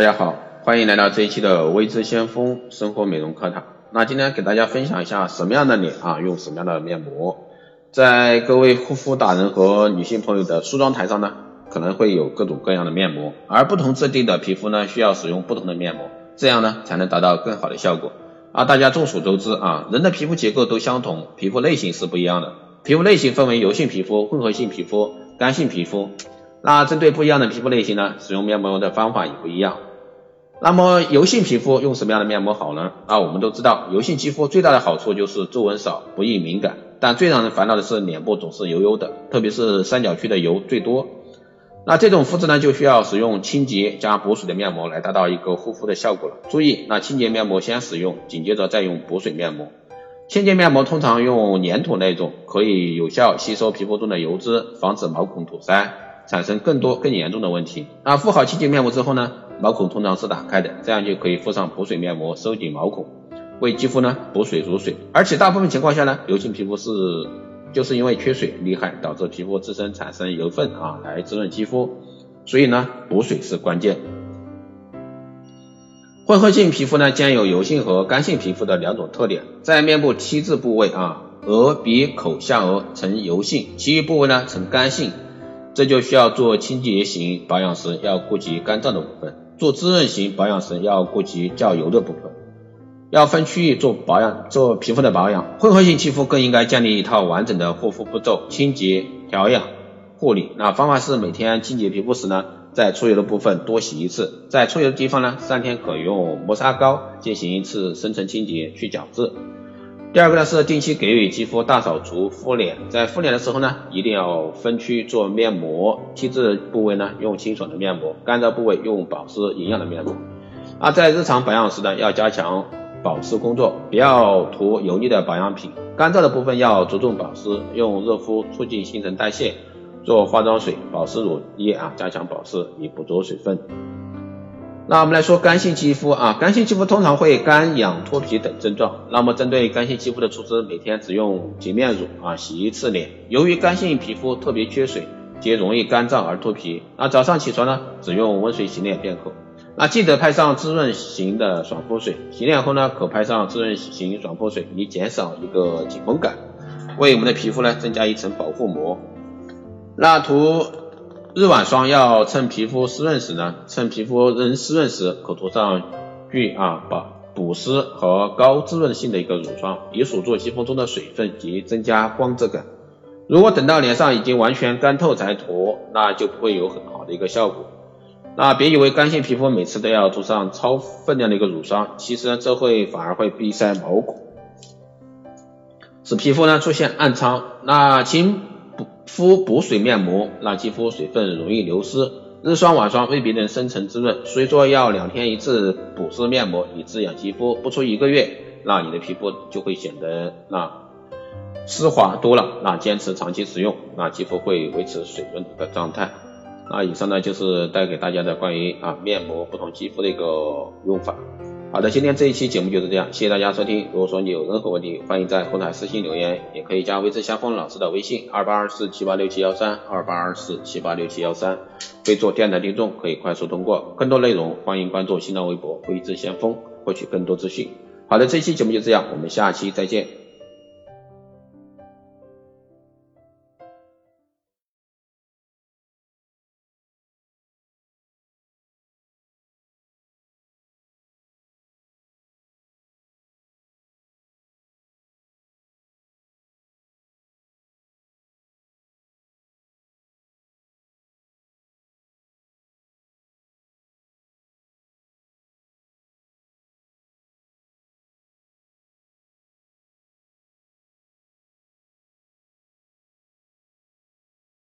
大家好，欢迎来到这一期的微知先锋生活美容课堂。那今天给大家分享一下什么样的脸啊，用什么样的面膜。在各位护肤达人和女性朋友的梳妆台上呢，可能会有各种各样的面膜，而不同质地的皮肤呢，需要使用不同的面膜，这样呢才能达到更好的效果。啊，大家众所周知啊，人的皮肤结构都相同，皮肤类型是不一样的。皮肤类型分为油性皮肤、混合性皮肤、干性皮肤。那针对不一样的皮肤类型呢，使用面膜的方法也不一样。那么油性皮肤用什么样的面膜好呢？啊，我们都知道油性肌肤最大的好处就是皱纹少，不易敏感。但最让人烦恼的是脸部总是油油的，特别是三角区的油最多。那这种肤质呢，就需要使用清洁加补水的面膜来达到一个护肤的效果了。注意，那清洁面膜先使用，紧接着再用补水面膜。清洁面膜通常用粘土那种，可以有效吸收皮肤中的油脂，防止毛孔堵塞，产生更多更严重的问题。那敷好清洁面膜之后呢，毛孔通常是打开的，这样就可以敷上补水面膜，收紧毛孔。为肌肤呢补水如水，而且大部分情况下呢，油性皮肤是就是因为缺水厉害，导致皮肤自身产生油分啊，来滋润肌肤，所以呢补水是关键。混合性皮肤呢兼有油性和干性皮肤的两种特点，在面部 T 字部位啊，额、鼻、口、下颚呈油性，其余部位呢呈干性，这就需要做清洁型保养时要顾及干燥的部分，做滋润型保养时要顾及较油的部分。要分区域做保养，做皮肤的保养。混合性肌肤更应该建立一套完整的护肤步骤，清洁、调养、护理。那方法是每天清洁皮肤时呢，在出油的部分多洗一次，在出油的地方呢，三天可用磨砂膏进行一次深层清洁去角质。第二个呢是定期给予肌肤大扫除敷脸，在敷脸的时候呢，一定要分区做面膜，T 字部位呢用清爽的面膜，干燥部位用保湿营养的面膜。啊在日常保养时呢，要加强。保湿工作不要涂油腻的保养品，干燥的部分要着重保湿，用热敷促进新陈代谢，做化妆水、保湿乳液啊，加强保湿以捕捉水分。那我们来说干性肌肤啊，干性肌肤通常会干痒、脱皮等症状。那么针对干性肌肤的处置，每天只用洁面乳啊洗一次脸。由于干性皮肤特别缺水，皆容易干燥而脱皮。那早上起床呢，只用温水洗脸便可。那记得拍上滋润型的爽肤水，洗脸后呢可拍上滋润型爽肤水，以减少一个紧绷感，为我们的皮肤呢增加一层保护膜。那涂日晚霜要趁皮肤湿润时呢，趁皮肤仍湿润时可涂上具啊保补湿和高滋润性的一个乳霜，以锁住肌肤中的水分及增加光泽感。如果等到脸上已经完全干透才涂，那就不会有很好的一个效果。那别以为干性皮肤每次都要涂上超分量的一个乳霜，其实这会反而会闭塞毛孔，使皮肤呢出现暗疮。那请敷补水面膜，让肌肤水分容易流失。日霜晚霜未必能深层滋润，所以说要两天一次补湿面膜以滋养肌肤。不出一个月，那你的皮肤就会显得那湿滑多了。那坚持长期使用，那肌肤会维持水润的状态。那以上呢就是带给大家的关于啊面膜不同肌肤的一个用法。好的，今天这一期节目就是这样，谢谢大家收听。如果说你有任何问题，欢迎在后台私信留言，也可以加微之相锋老师的微信二八二四七八六七幺三二八二四七八六七幺三，备注电台听众可以快速通过。更多内容欢迎关注新浪微博微之先锋，获取更多资讯。好的，这期节目就这样，我们下期再见。